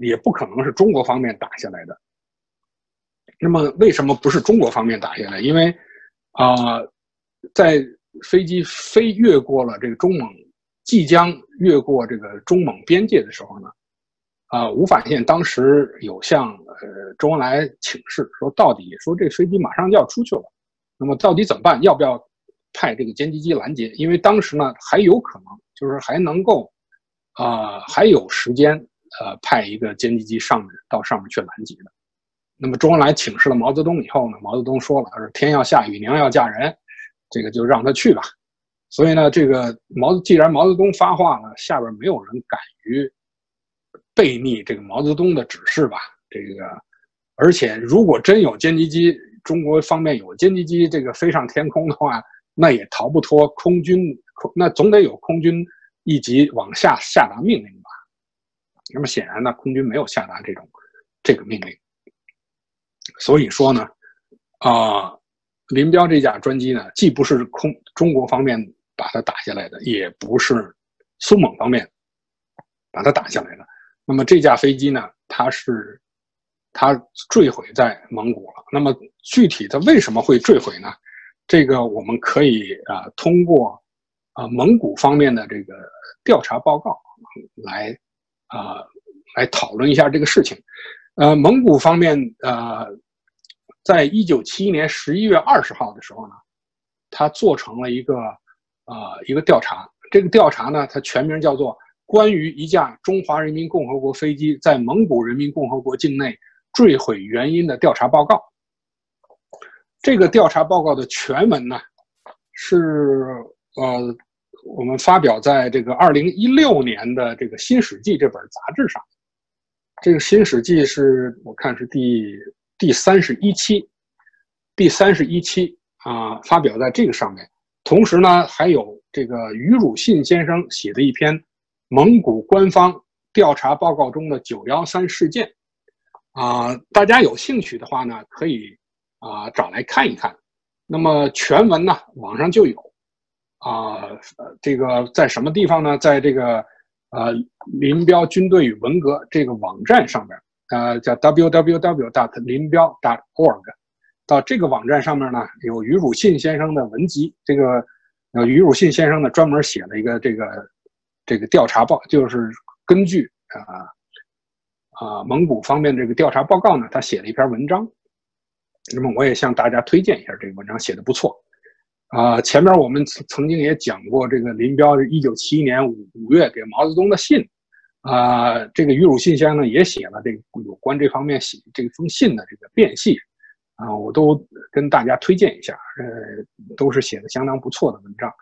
也不可能是中国方面打下来的。那么为什么不是中国方面打下来？因为啊，在飞机飞越过了这个中蒙，即将越过这个中蒙边界的时候呢，啊，吴法宪当时有向呃周恩来请示说，到底说这飞机马上就要出去了，那么到底怎么办？要不要派这个歼击机拦截？因为当时呢还有可能，就是还能够啊还有时间呃派一个歼击机上面到上面去拦截的。那么周恩来请示了毛泽东以后呢，毛泽东说了，他说天要下雨，娘要嫁人，这个就让他去吧。所以呢，这个毛既然毛泽东发话了，下边没有人敢于背逆这个毛泽东的指示吧？这个，而且如果真有歼击机，中国方面有歼击机这个飞上天空的话，那也逃不脱空军，那总得有空军一级往下下达命令？那么显然呢，空军没有下达这种这个命令。所以说呢，啊，林彪这架专机呢，既不是空中国方面把它打下来的，也不是苏蒙方面把它打下来的。那么这架飞机呢，它是它坠毁在蒙古了。那么具体它为什么会坠毁呢？这个我们可以啊通过啊蒙古方面的这个调查报告来啊来讨论一下这个事情。呃，蒙古方面，呃，在一九七一年十一月二十号的时候呢，他做成了一个，呃，一个调查。这个调查呢，它全名叫做《关于一架中华人民共和国飞机在蒙古人民共和国境内坠毁原因的调查报告》。这个调查报告的全文呢，是呃，我们发表在这个二零一六年的这个《新史记》这本杂志上。这个《新史记》是我看是第第三十一期，第三十一期啊，发表在这个上面。同时呢，还有这个于汝信先生写的一篇蒙古官方调查报告中的“九幺三事件”，啊，大家有兴趣的话呢，可以啊找来看一看。那么全文呢，网上就有，啊，这个在什么地方呢？在这个。呃，林彪军队与文革这个网站上面，呃，叫 www. 林彪 .org，到这个网站上面呢，有于汝信先生的文集。这个，呃，于汝信先生呢，专门写了一个这个这个调查报，就是根据啊啊蒙古方面这个调查报告呢，他写了一篇文章。那么，我也向大家推荐一下这个文章，写的不错。啊，前面我们曾曾经也讲过，这个林彪一九七一年五五月给毛泽东的信，啊，这个于汝信先生也写了这个有关这方面写这封信的这个辨析，啊，我都跟大家推荐一下，呃，都是写的相当不错的文章，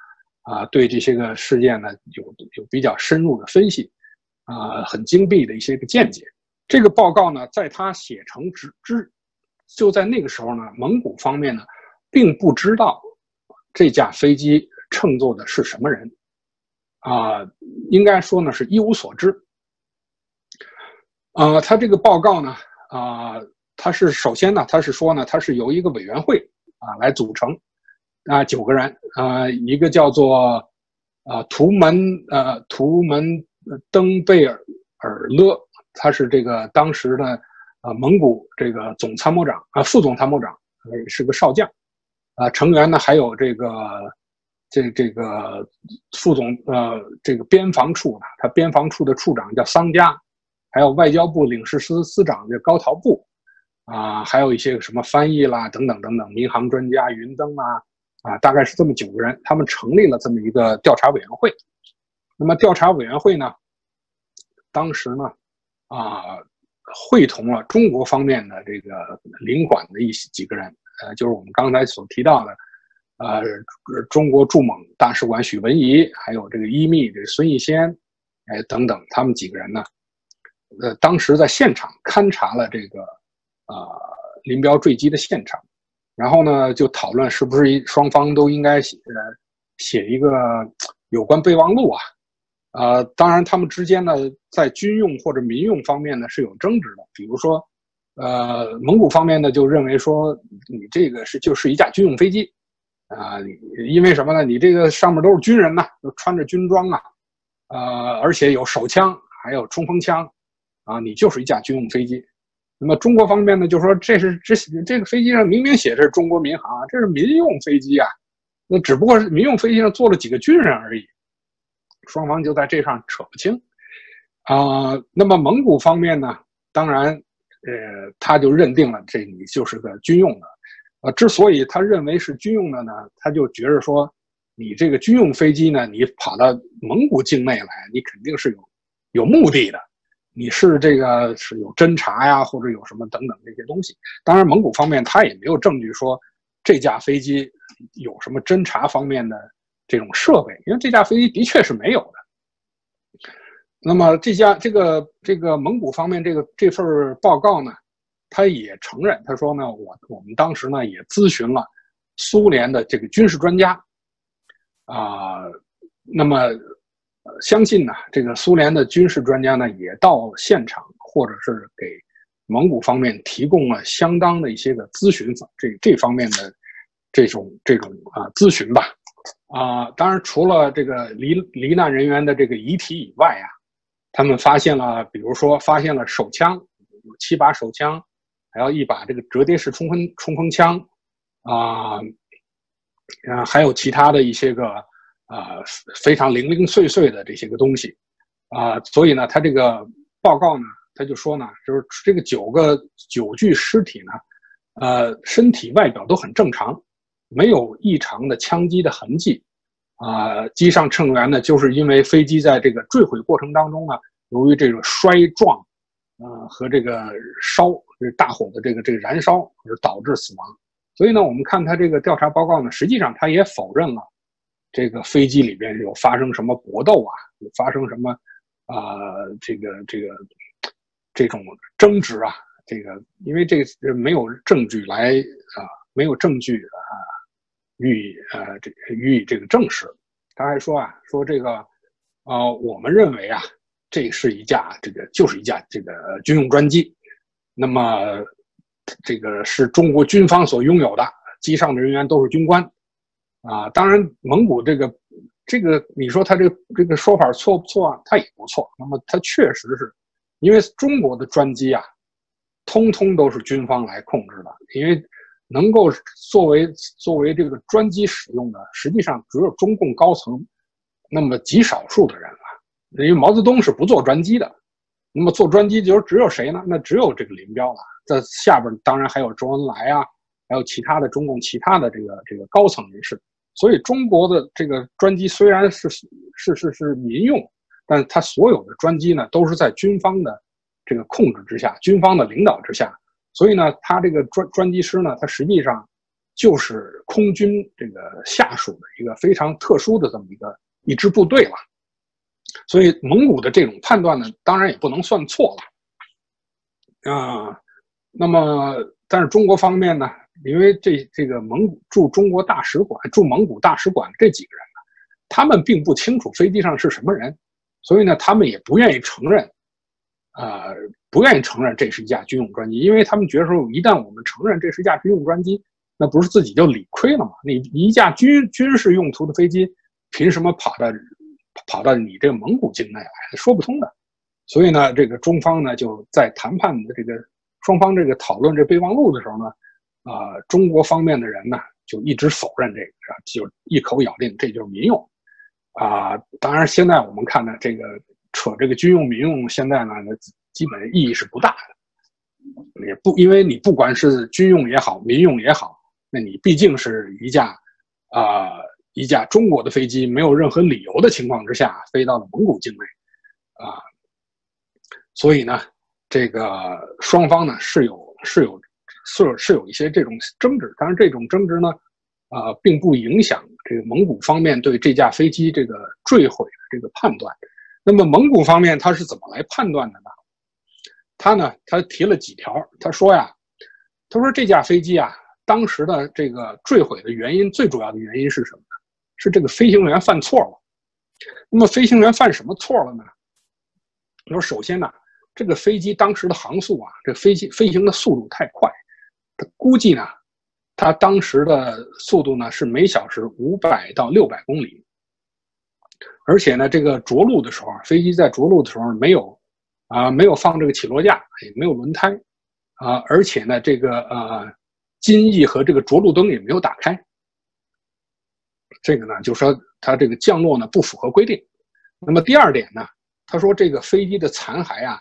啊，对这些个事件呢有有比较深入的分析，啊，很精辟的一些个见解。这个报告呢，在他写成之之，就在那个时候呢，蒙古方面呢并不知道。这架飞机乘坐的是什么人？啊，应该说呢是一无所知。呃，他这个报告呢，啊，他是首先呢，他是说呢，他是由一个委员会啊来组成，啊，九个人，啊，一个叫做啊图门呃图门登贝尔尔勒，他是这个当时的啊蒙古这个总参谋长啊副总参谋长，是个少将。啊，成员呢还有这个，这这个副总呃，这个边防处的，他边防处的处长叫桑加，还有外交部领事司司长叫高陶布，啊，还有一些什么翻译啦等等等等，民航专家云登啊，啊，大概是这么九个人，他们成立了这么一个调查委员会。那么调查委员会呢，当时呢，啊，会同了中国方面的这个领馆的一些几个人。呃，就是我们刚才所提到的，呃，中国驻蒙大使馆许文仪，还有这个伊密这孙逸仙，哎等等，他们几个人呢，呃，当时在现场勘察了这个，呃，林彪坠机的现场，然后呢，就讨论是不是双方都应该写写一个有关备忘录啊，呃，当然他们之间呢，在军用或者民用方面呢是有争执的，比如说。呃，蒙古方面呢就认为说，你这个是就是一架军用飞机，啊，因为什么呢？你这个上面都是军人呐，都穿着军装啊，呃，而且有手枪，还有冲锋枪，啊，你就是一架军用飞机。那么中国方面呢，就说这是这这个飞机上明明写着中国民航啊，这是民用飞机啊，那只不过是民用飞机上坐了几个军人而已。双方就在这上扯不清啊。那么蒙古方面呢，当然，呃，他就认定了这你就是个军用的。呃，之所以他认为是军用的呢，他就觉着说，你这个军用飞机呢，你跑到蒙古境内来，你肯定是有有目的的。你是这个是有侦察呀，或者有什么等等这些东西。当然，蒙古方面他也没有证据说这架飞机有什么侦察方面的这种设备，因为这架飞机的确是没有的。那么这家这个这个蒙古方面这个这份报告呢，他也承认，他说呢，我我们当时呢也咨询了苏联的这个军事专家啊，那么。相信呢，这个苏联的军事专家呢，也到现场，或者是给蒙古方面提供了相当的一些个咨询，这这方面的这种这种啊咨询吧。啊，当然除了这个罹罹难人员的这个遗体以外啊，他们发现了，比如说发现了手枪，有七把手枪，还有一把这个折叠式冲锋冲锋枪，啊，啊，还有其他的一些个。啊，非常零零碎碎的这些个东西，啊，所以呢，他这个报告呢，他就说呢，就是这个九个九具尸体呢，呃，身体外表都很正常，没有异常的枪击的痕迹，啊，机上乘员呢，就是因为飞机在这个坠毁过程当中呢，由于这个摔撞，呃，和这个烧这大火的这个这个燃烧而导致死亡，所以呢，我们看他这个调查报告呢，实际上他也否认了。这个飞机里边有发生什么搏斗啊？有发生什么啊？这个这个这种争执啊？这个因为这个没有证据来啊，没有证据啊予以呃这予以这个证实。他还说啊，说这个啊，我们认为啊，这是一架这个就是一架这个军用专机，那么这个是中国军方所拥有的，机上的人员都是军官。啊，当然，蒙古这个，这个，你说他这个这个说法错不错啊？他也不错。那么他确实是，因为中国的专机啊，通通都是军方来控制的。因为能够作为作为这个专机使用的，实际上只有中共高层那么极少数的人了。因为毛泽东是不坐专机的，那么坐专机就只有谁呢？那只有这个林彪了。在下边当然还有周恩来啊，还有其他的中共其他的这个这个高层人士。所以中国的这个专机虽然是是是是民用，但它所有的专机呢都是在军方的这个控制之下，军方的领导之下。所以呢，他这个专专机师呢，他实际上就是空军这个下属的一个非常特殊的这么一个一支部队了。所以蒙古的这种判断呢，当然也不能算错了啊。那么，但是中国方面呢？因为这这个蒙古驻中国大使馆驻蒙古大使馆这几个人呢，他们并不清楚飞机上是什么人，所以呢，他们也不愿意承认，呃，不愿意承认这是一架军用专机，因为他们觉得说，一旦我们承认这是一架军用专机，那不是自己就理亏了吗？你一架军军事用途的飞机，凭什么跑到跑到你这个蒙古境内来？说不通的。所以呢，这个中方呢就在谈判的这个双方这个讨论这备忘录的时候呢。啊，中国方面的人呢，就一直否认这个，就一口咬定这就是民用。啊，当然现在我们看呢，这个扯这个军用民用，现在呢，基本意义是不大的。也不因为你不管是军用也好，民用也好，那你毕竟是一架啊一架中国的飞机，没有任何理由的情况之下飞到了蒙古境内，啊，所以呢，这个双方呢是有是有。是是有一些这种争执，当然这种争执呢，啊，并不影响这个蒙古方面对这架飞机这个坠毁的这个判断。那么蒙古方面他是怎么来判断的呢？他呢，他提了几条，他说呀，他说这架飞机啊，当时的这个坠毁的原因，最主要的原因是什么呢？是这个飞行员犯错了。那么飞行员犯什么错了呢？他说，首先呢，这个飞机当时的航速啊，这飞机飞行的速度太快。他估计呢，他当时的速度呢是每小时五百到六百公里，而且呢，这个着陆的时候，飞机在着陆的时候没有，啊，没有放这个起落架，也没有轮胎，啊，而且呢，这个呃，襟翼和这个着陆灯也没有打开。这个呢，就说它这个降落呢不符合规定。那么第二点呢，他说这个飞机的残骸啊，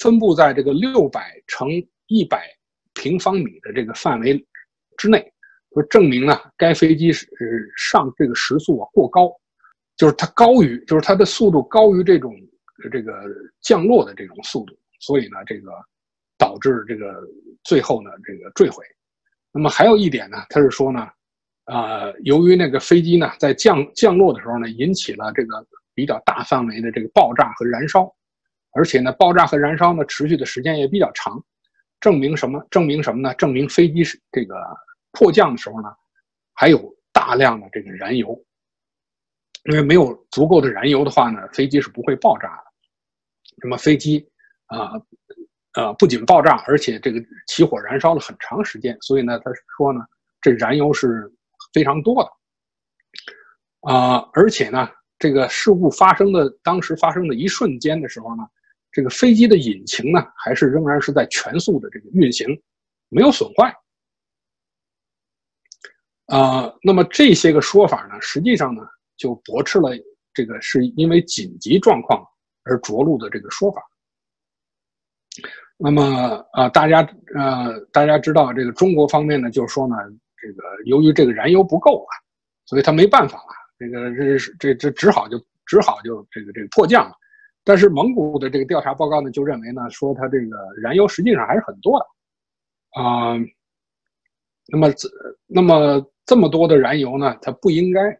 分布在这个六百乘一百平方米的这个范围之内，说证明呢，该飞机是上这个时速啊过高，就是它高于，就是它的速度高于这种这个降落的这种速度，所以呢，这个导致这个最后呢这个坠毁。那么还有一点呢，他是说呢。啊，由于那个飞机呢在降降落的时候呢，引起了这个比较大范围的这个爆炸和燃烧，而且呢，爆炸和燃烧呢持续的时间也比较长，证明什么？证明什么呢？证明飞机是这个迫降的时候呢，还有大量的这个燃油，因为没有足够的燃油的话呢，飞机是不会爆炸的。什么飞机啊啊不仅爆炸，而且这个起火燃烧了很长时间，所以呢，他说呢，这燃油是。非常多的啊，而且呢，这个事故发生的当时发生的一瞬间的时候呢，这个飞机的引擎呢还是仍然是在全速的这个运行，没有损坏啊。那么这些个说法呢，实际上呢就驳斥了这个是因为紧急状况而着陆的这个说法。那么啊，大家呃，大家知道这个中国方面呢，就是说呢。这个由于这个燃油不够啊，所以他没办法了。这个这这这只好就只好就这个这个迫降了。但是蒙古的这个调查报告呢，就认为呢，说它这个燃油实际上还是很多的啊。那么这那么这么多的燃油呢，它不应该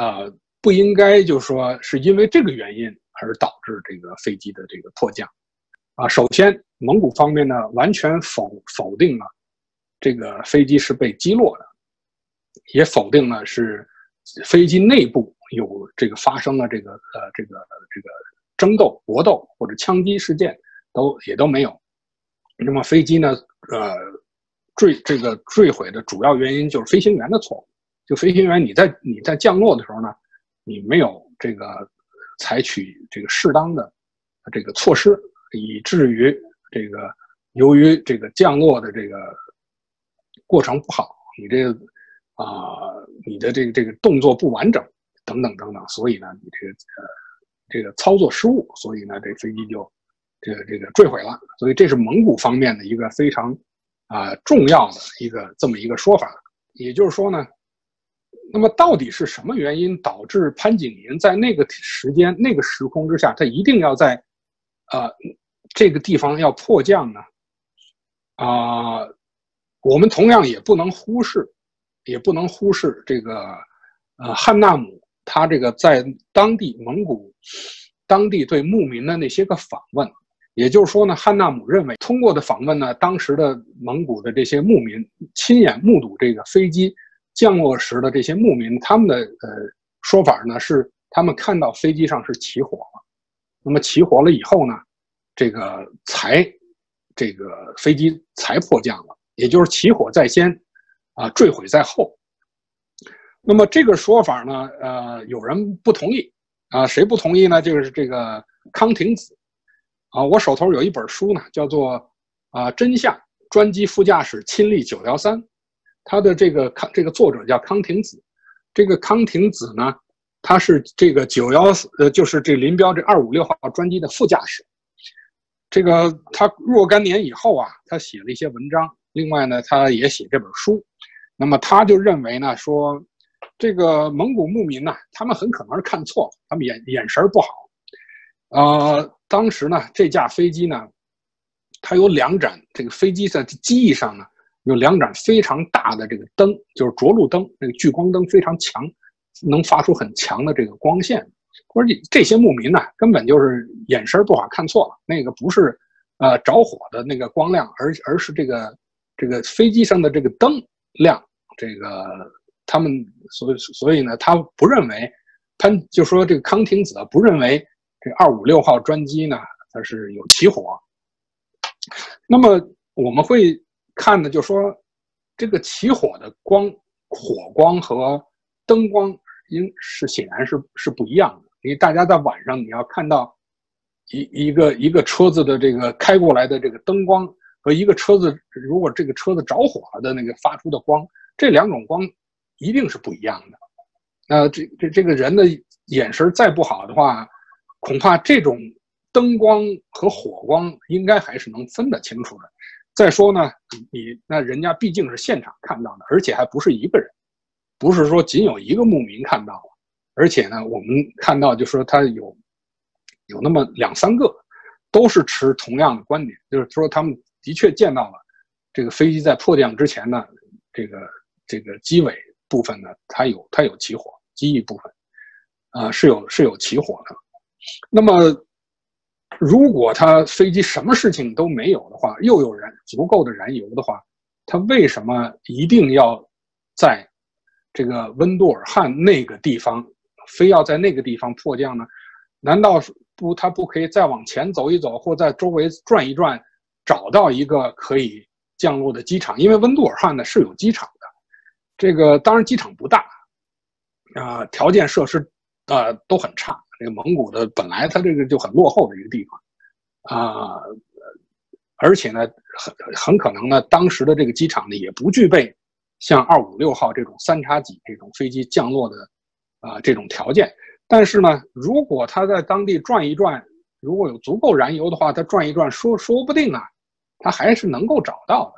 啊不应该就说是因为这个原因而导致这个飞机的这个迫降啊。首先，蒙古方面呢完全否否定了。这个飞机是被击落的，也否定了是飞机内部有这个发生了这个呃这个这个争斗搏斗或者枪击事件，都也都没有。那么飞机呢，呃坠这个坠毁的主要原因就是飞行员的错误，就飞行员你在你在降落的时候呢，你没有这个采取这个适当的这个措施，以至于这个由于这个降落的这个。过程不好，你这个啊，你的这个这个动作不完整，等等等等，所以呢，你这个呃这个操作失误，所以呢，这飞机就这个这个坠毁了。所以这是蒙古方面的一个非常啊重要的一个这么一个说法。也就是说呢，那么到底是什么原因导致潘景寅在那个时间、那个时空之下，他一定要在呃这个地方要迫降呢？啊？我们同样也不能忽视，也不能忽视这个，呃，汉纳姆他这个在当地蒙古当地对牧民的那些个访问，也就是说呢，汉纳姆认为通过的访问呢，当时的蒙古的这些牧民亲眼目睹这个飞机降落时的这些牧民，他们的呃说法呢是，他们看到飞机上是起火了，那么起火了以后呢，这个才这个飞机才迫降了。也就是起火在先，啊，坠毁在后。那么这个说法呢，呃，有人不同意，啊，谁不同意呢？就是这个康廷子，啊，我手头有一本书呢，叫做《啊真相：专机副驾驶亲历九幺三》，他的这个康这个作者叫康廷子，这个康廷子呢，他是这个九幺呃，就是这林彪这二五六号专机的副驾驶。这个他若干年以后啊，他写了一些文章。另外呢，他也写这本书，那么他就认为呢，说这个蒙古牧民呢，他们很可能是看错了，他们眼眼神不好。呃，当时呢，这架飞机呢，它有两盏，这个飞机在机翼上呢，有两盏非常大的这个灯，就是着陆灯，那个聚光灯非常强，能发出很强的这个光线。而且这些牧民呢，根本就是眼神不好，看错了，那个不是呃着火的那个光亮，而而是这个。这个飞机上的这个灯亮，这个他们所所以呢，他不认为潘就说这个康廷子不认为这二五六号专机呢它是有起火。那么我们会看的就说这个起火的光火光和灯光应是显然是是不一样的，因为大家在晚上你要看到一一个一个车子的这个开过来的这个灯光和一个车子如果这个车子着火了的那个发出的光，这两种光一定是不一样的。那这这这个人的眼神再不好的话，恐怕这种灯光和火光应该还是能分得清楚的。再说呢，你那人家毕竟是现场看到的，而且还不是一个人，不是说仅有一个牧民看到了，而且呢，我们看到就说他有有那么两三个，都是持同样的观点，就是说他们的确见到了这个飞机在迫降之前呢，这个这个机尾部分呢，它有它有起火，机翼部分啊是有是有起火的，那么。如果它飞机什么事情都没有的话，又有燃足够的燃油的话，它为什么一定要在这个温杜尔汗那个地方，非要在那个地方迫降呢？难道不它不可以再往前走一走，或在周围转一转，找到一个可以降落的机场？因为温杜尔汗呢是有机场的，这个当然机场不大，啊，条件设施啊都很差。这个蒙古的本来它这个就很落后的一个地方，啊，而且呢，很很可能呢，当时的这个机场呢也不具备像二五六号这种三叉戟这种飞机降落的啊这种条件。但是呢，如果他在当地转一转，如果有足够燃油的话，他转一转，说说不定啊，他还是能够找到的。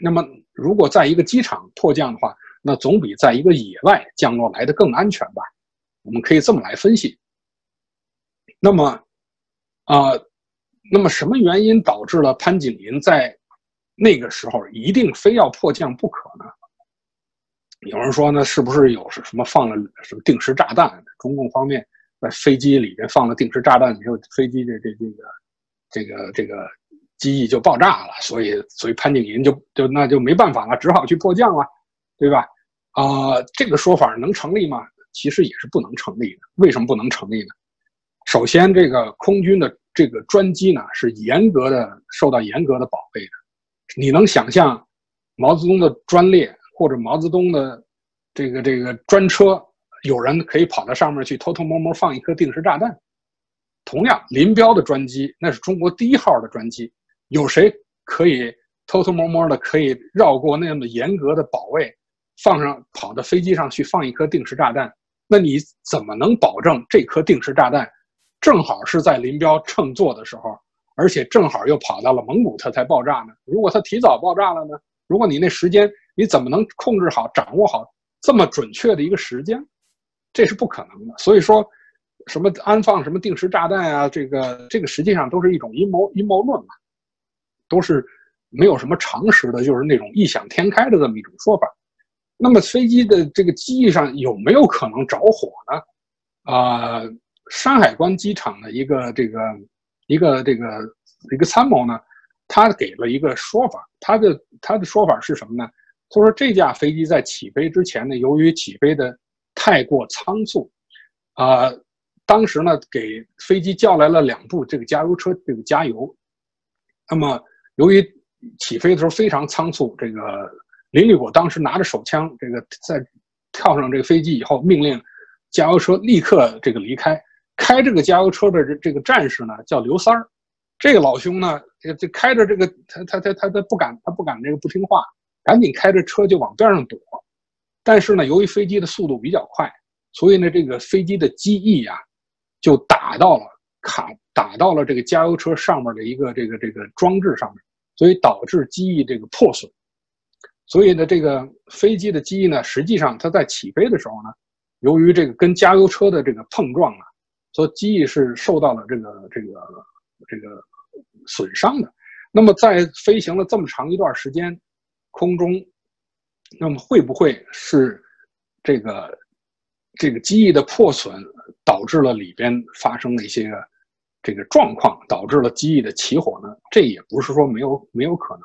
那么，如果在一个机场迫降的话，那总比在一个野外降落来的更安全吧？我们可以这么来分析。那么，啊，那么什么原因导致了潘景林在那个时候一定非要迫降不可呢？有人说呢，是不是有什么放了什么定时炸弹？中共方面在飞机里边放了定时炸弹，以后飞机的这这个这个这个机翼就爆炸了，所以所以潘景林就就那就没办法了，只好去迫降了，对吧？啊，这个说法能成立吗？其实也是不能成立的。为什么不能成立呢？首先，这个空军的这个专机呢是严格的受到严格的保卫的。你能想象毛泽东的专列或者毛泽东的这个这个专车，有人可以跑到上面去偷偷摸摸放一颗定时炸弹？同样，林彪的专机那是中国第一号的专机，有谁可以偷偷摸摸的可以绕过那么严格的保卫，放上跑到飞机上去放一颗定时炸弹？那你怎么能保证这颗定时炸弹正好是在林彪乘坐的时候，而且正好又跑到了蒙古，它才爆炸呢？如果它提早爆炸了呢？如果你那时间你怎么能控制好、掌握好这么准确的一个时间？这是不可能的。所以说，什么安放什么定时炸弹啊，这个这个实际上都是一种阴谋阴谋论嘛，都是没有什么常识的，就是那种异想天开的这么一种说法。那么飞机的这个机翼上有没有可能着火呢？啊，山海关机场的一个这个一个这个一个参谋呢，他给了一个说法，他的他的说法是什么呢？他说这架飞机在起飞之前呢，由于起飞的太过仓促，啊，当时呢给飞机叫来了两部这个加油车这个加油，那么由于起飞的时候非常仓促，这个。林立果当时拿着手枪，这个在跳上这个飞机以后，命令加油车立刻这个离开。开这个加油车的这这个战士呢，叫刘三儿。这个老兄呢，这这开着这个他他他他他不敢他不敢这个不听话，赶紧开着车就往边上躲。但是呢，由于飞机的速度比较快，所以呢，这个飞机的机翼呀，就打到了卡打到了这个加油车上面的一个这个这个装置上面，所以导致机翼这个破损。所以呢，这个飞机的机翼呢，实际上它在起飞的时候呢，由于这个跟加油车的这个碰撞啊，所以机翼是受到了这个这个这个损伤的。那么在飞行了这么长一段时间，空中，那么会不会是这个这个机翼的破损导致了里边发生了一些这个状况，导致了机翼的起火呢？这也不是说没有没有可能。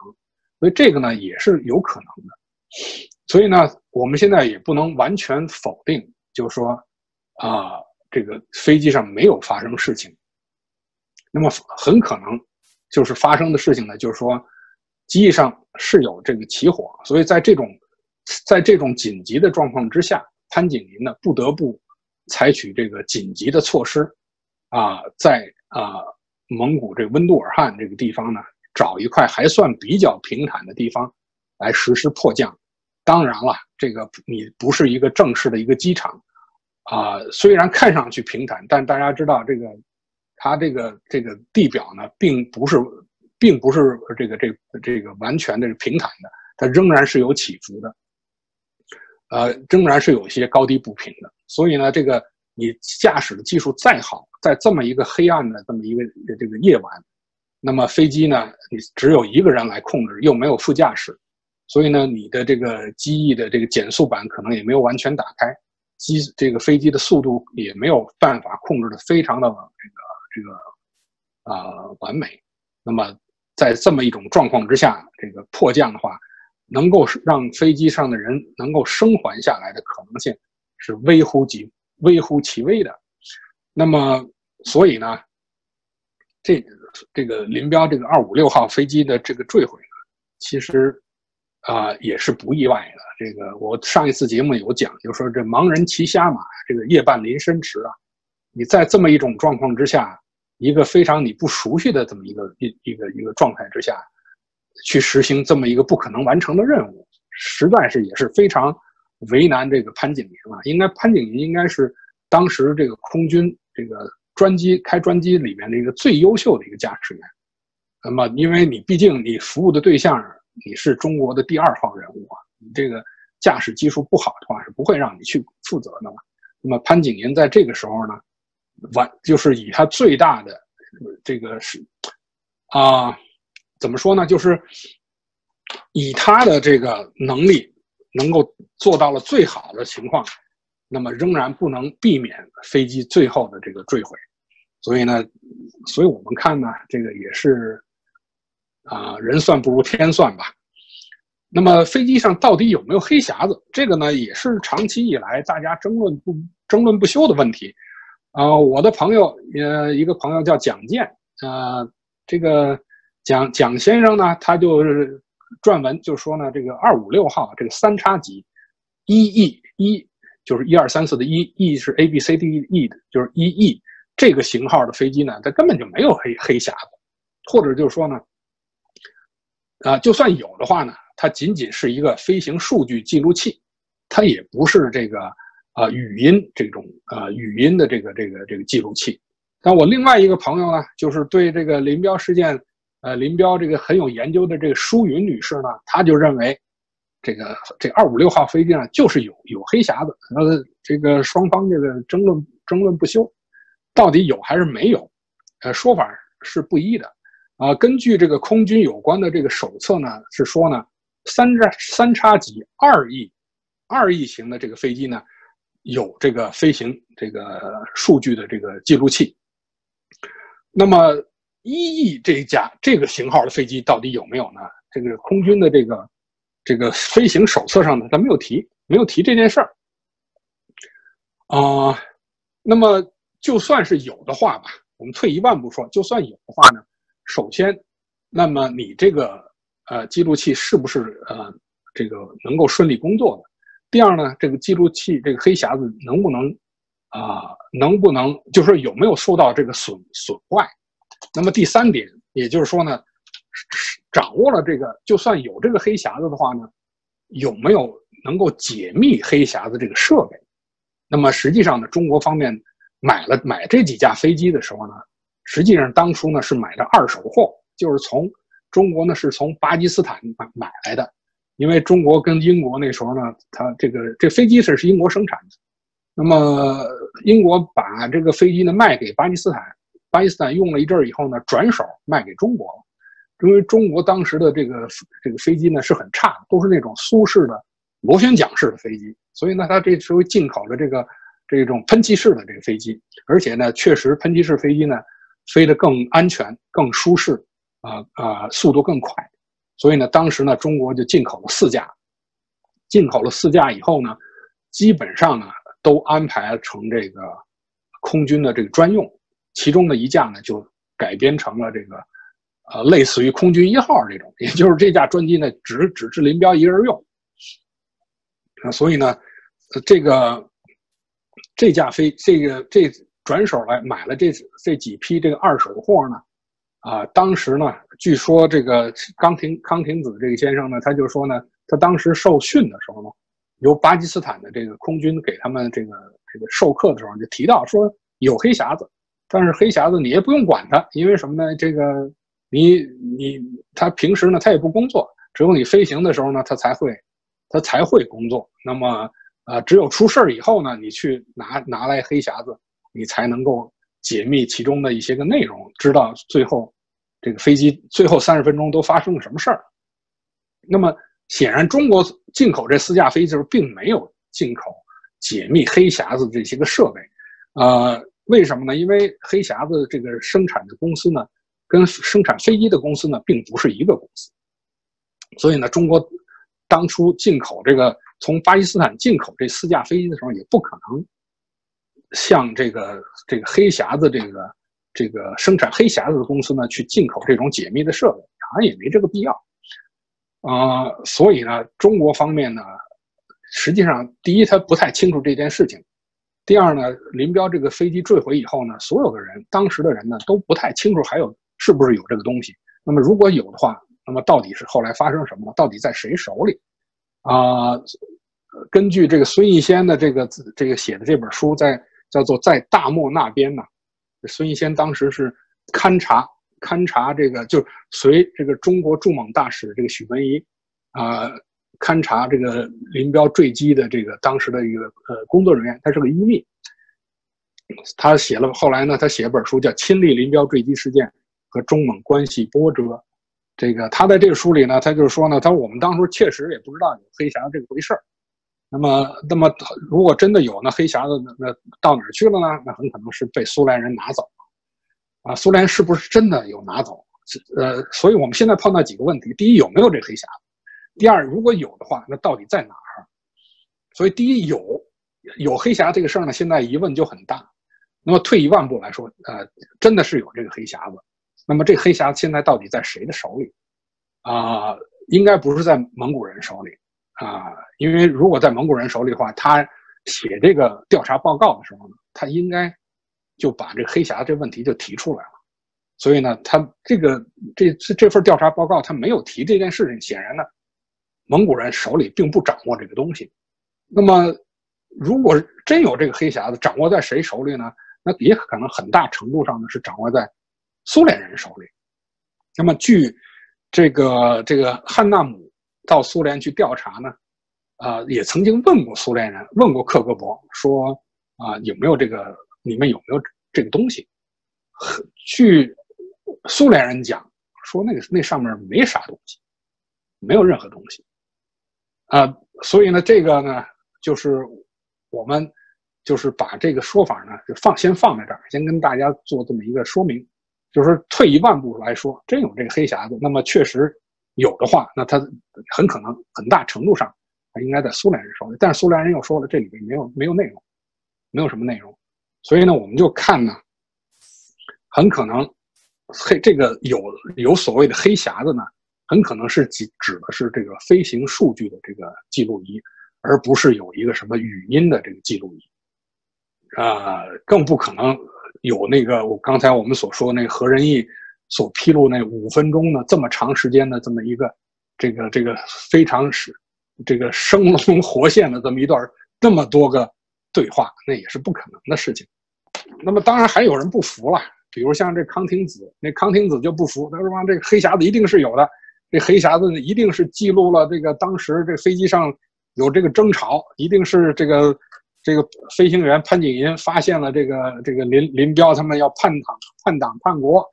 所以这个呢也是有可能的，所以呢，我们现在也不能完全否定，就是说，啊，这个飞机上没有发生事情。那么很可能就是发生的事情呢，就是说，机翼上是有这个起火，所以在这种在这种紧急的状况之下，潘景林呢不得不采取这个紧急的措施，啊，在啊蒙古这温都尔汗这个地方呢，找一块还算比较平坦的地方来实施迫降。当然了，这个你不是一个正式的一个机场啊，虽然看上去平坦，但大家知道这个它这个这个地表呢，并不是并不是这个这这个完全的平坦的，它仍然是有起伏的。呃，仍然是有一些高低不平的，所以呢，这个你驾驶的技术再好，在这么一个黑暗的这么一个这个夜晚，那么飞机呢，你只有一个人来控制，又没有副驾驶，所以呢，你的这个机翼的这个减速板可能也没有完全打开，机这个飞机的速度也没有办法控制的非常的这个这个啊完美。那么在这么一种状况之下，这个迫降的话。能够让飞机上的人能够生还下来的可能性是微乎其微乎其微的。那么，所以呢，这这个林彪这个二五六号飞机的这个坠毁呢，其实啊也是不意外的。这个我上一次节目有讲，就说这盲人骑瞎马，这个夜半临深池啊，你在这么一种状况之下，一个非常你不熟悉的这么一个一一个一个状态之下。去实行这么一个不可能完成的任务，实在是也是非常为难这个潘景林啊。应该潘景林应该是当时这个空军这个专机开专机里面的一个最优秀的一个驾驶员。那么，因为你毕竟你服务的对象你是中国的第二号人物啊，你这个驾驶技术不好的话是不会让你去负责的嘛。那么潘景宁在这个时候呢，完就是以他最大的这个是啊。怎么说呢？就是以他的这个能力，能够做到了最好的情况，那么仍然不能避免飞机最后的这个坠毁。所以呢，所以我们看呢，这个也是啊，人算不如天算吧。那么飞机上到底有没有黑匣子？这个呢，也是长期以来大家争论不争论不休的问题。啊，我的朋友，呃，一个朋友叫蒋健，呃，这个。蒋蒋先生呢，他就是撰文就说呢，这个二五六号这个三叉戟，一 E 一就是一二三四的一 E 是 A B C D E 的，就是一 E 这个型号的飞机呢，它根本就没有黑黑匣子，或者就是说呢，啊，就算有的话呢，它仅仅是一个飞行数据记录器，它也不是这个啊语音这种啊语音的这个这个这个记录器。但我另外一个朋友呢，就是对这个林彪事件。呃，林彪这个很有研究的这个舒云女士呢，她就认为，这个这二五六号飞机上就是有有黑匣子，呃，这个双方这个争论争论不休，到底有还是没有？呃，说法是不一的。啊，根据这个空军有关的这个手册呢，是说呢，三叉三叉戟二 E 二 E 型的这个飞机呢，有这个飞行这个数据的这个记录器，那么。一 E 这一架这个型号的飞机到底有没有呢？这个空军的这个这个飞行手册上呢，他没有提，没有提这件事儿。啊，那么就算是有的话吧，我们退一万步说，就算有的话呢，首先，那么你这个呃记录器是不是呃这个能够顺利工作的？第二呢，这个记录器这个黑匣子能不能啊能不能就是有没有受到这个损损坏？那么第三点，也就是说呢，掌握了这个，就算有这个黑匣子的话呢，有没有能够解密黑匣子这个设备？那么实际上呢，中国方面买了买这几架飞机的时候呢，实际上当初呢是买的二手货，就是从中国呢是从巴基斯坦买来的，因为中国跟英国那时候呢，它这个这飞机是是英国生产的，那么英国把这个飞机呢卖给巴基斯坦。巴基斯坦用了一阵儿以后呢，转手卖给中国了，因为中国当时的这个这个飞机呢是很差，都是那种苏式的螺旋桨式的飞机，所以呢，它这时候进口的这个这种喷气式的这个飞机，而且呢，确实喷气式飞机呢飞得更安全、更舒适，啊啊，速度更快，所以呢，当时呢，中国就进口了四架，进口了四架以后呢，基本上呢都安排成这个空军的这个专用。其中的一架呢，就改编成了这个，呃，类似于空军一号这种，也就是这架专机呢，只只是林彪一个人用。啊，所以呢，这个这架飞这个这转手来买了这这几批这个二手货呢，啊，当时呢，据说这个康廷康廷子这个先生呢，他就说呢，他当时受训的时候呢，由巴基斯坦的这个空军给他们这个这个授课的时候就提到说有黑匣子，但是黑匣子你也不用管它，因为什么呢？这个你你他平时呢他也不工作，只有你飞行的时候呢他才会他才会工作。那么啊，只有出事儿以后呢，你去拿拿来黑匣子。你才能够解密其中的一些个内容，知道最后这个飞机最后三十分钟都发生了什么事儿。那么显然，中国进口这四架飞机时候，并没有进口解密黑匣子这些个设备。呃，为什么呢？因为黑匣子这个生产的公司呢，跟生产飞机的公司呢，并不是一个公司。所以呢，中国当初进口这个从巴基斯坦进口这四架飞机的时候，也不可能。向这个这个黑匣子这个这个生产黑匣子的公司呢，去进口这种解密的设备，好像也没这个必要。啊，所以呢，中国方面呢，实际上第一，他不太清楚这件事情；第二呢，林彪这个飞机坠毁以后呢，所有的人当时的人呢都不太清楚还有是不是有这个东西。那么如果有的话，那么到底是后来发生什么了？到底在谁手里？啊，根据这个孙逸仙的这个这个写的这本书在。叫做在大漠那边呢，孙逸仙当时是勘察勘察这个，就随这个中国驻蒙大使这个许文仪啊勘察这个林彪坠机的这个当时的一个呃工作人员，他是个一秘。他写了后来呢，他写一本书叫《亲历林彪坠机事件和中蒙关系波折》。这个他在这个书里呢，他就是说呢，他说我们当时确实也不知道有黑匣子这个回事儿。那么，那么如果真的有那黑匣子，那那到哪儿去了呢？那很可能是被苏联人拿走了，啊，苏联是不是真的有拿走？呃，所以我们现在碰到几个问题：第一，有没有这黑匣子？第二，如果有的话，那到底在哪儿？所以，第一，有有黑匣这个事儿呢，现在疑问就很大。那么，退一万步来说，呃，真的是有这个黑匣子。那么，这黑匣子现在到底在谁的手里？啊，应该不是在蒙古人手里。啊，因为如果在蒙古人手里的话，他写这个调查报告的时候呢，他应该就把这个黑匣子这问题就提出来了。所以呢，他这个这这份调查报告他没有提这件事情，显然呢，蒙古人手里并不掌握这个东西。那么，如果真有这个黑匣子掌握在谁手里呢？那也可能很大程度上呢是掌握在苏联人手里。那么，据这个这个汉纳姆。到苏联去调查呢，啊，也曾经问过苏联人，问过克格勃，说啊，有没有这个，你们有没有这个东西？据苏联人讲，说那个那上面没啥东西，没有任何东西，啊，所以呢，这个呢，就是我们就是把这个说法呢，就放先放在这儿，先跟大家做这么一个说明，就是退一万步来说，真有这个黑匣子，那么确实。有的话，那他很可能很大程度上，他应该在苏联人手里。但是苏联人又说了，这里面没有没有内容，没有什么内容。所以呢，我们就看呢，很可能黑这个有有所谓的黑匣子呢，很可能是指指的是这个飞行数据的这个记录仪，而不是有一个什么语音的这个记录仪。啊，更不可能有那个我刚才我们所说那何仁义。所披露那五分钟的这么长时间的这么一个，这个这个非常是这个生龙 活现的这么一段这么多个对话，那也是不可能的事情。那么当然还有人不服了，比如像这康廷子，那康廷子就不服，他说这个黑匣子一定是有的，这黑匣子一定是记录了这个当时这飞机上有这个争吵，一定是这个这个飞行员潘景寅发现了这个这个林林彪他们要叛党叛党叛国。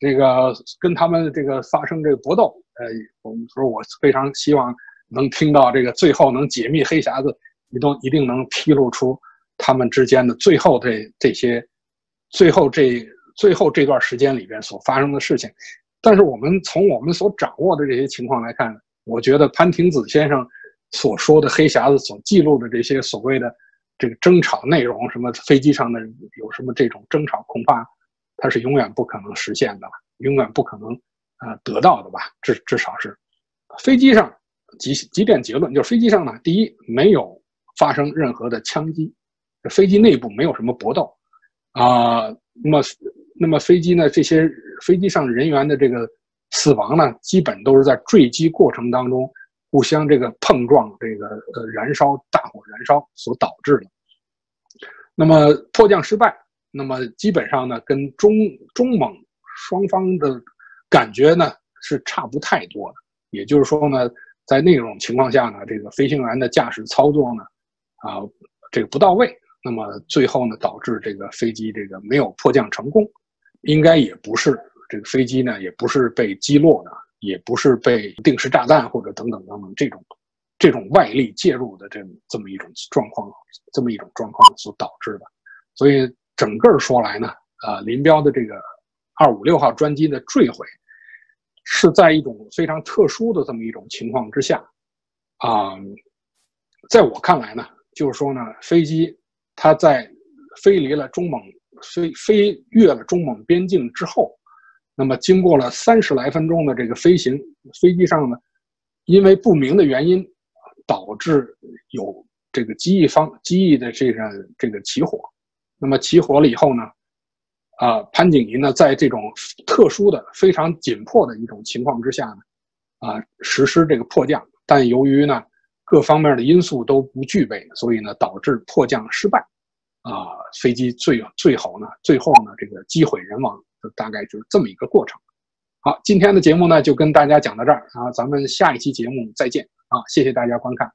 这个跟他们这个发生这个搏斗，呃，我们说我非常希望能听到这个最后能解密黑匣子，一定一定能披露出他们之间的最后这这些，最后这最后这段时间里边所发生的事情。但是我们从我们所掌握的这些情况来看，我觉得潘廷子先生所说的黑匣子所记录的这些所谓的这个争吵内容，什么飞机上的有什么这种争吵，恐怕。它是永远不可能实现的，永远不可能啊得到的吧？至至少是飞机上几几点结论，就是飞机上呢，第一没有发生任何的枪击，飞机内部没有什么搏斗，啊，那么那么飞机呢，这些飞机上人员的这个死亡呢，基本都是在坠机过程当中互相这个碰撞，这个呃燃烧大火燃烧所导致的。那么迫降失败，那么基本上呢，跟中中蒙双方的感觉呢是差不太多的。也就是说呢，在那种情况下呢，这个飞行员的驾驶操作呢，啊，这个不到位，那么最后呢，导致这个飞机这个没有迫降成功，应该也不是这个飞机呢，也不是被击落的，也不是被定时炸弹或者等等等等这种这种外力介入的这这么一种状况，这么一种状况所导致的。所以整个说来呢，啊，林彪的这个二五六号专机的坠毁。是在一种非常特殊的这么一种情况之下，啊，在我看来呢，就是说呢，飞机它在飞离了中蒙，飞飞越了中蒙边境之后，那么经过了三十来分钟的这个飞行，飞机上呢，因为不明的原因，导致有这个机翼方机翼的这个这个起火，那么起火了以后呢？啊，潘景寅呢，在这种特殊的、非常紧迫的一种情况之下呢，啊，实施这个迫降，但由于呢各方面的因素都不具备，所以呢导致迫降失败，啊，飞机最最后呢，最后呢这个机毁人亡，就大概就是这么一个过程。好，今天的节目呢就跟大家讲到这儿啊，咱们下一期节目再见啊，谢谢大家观看。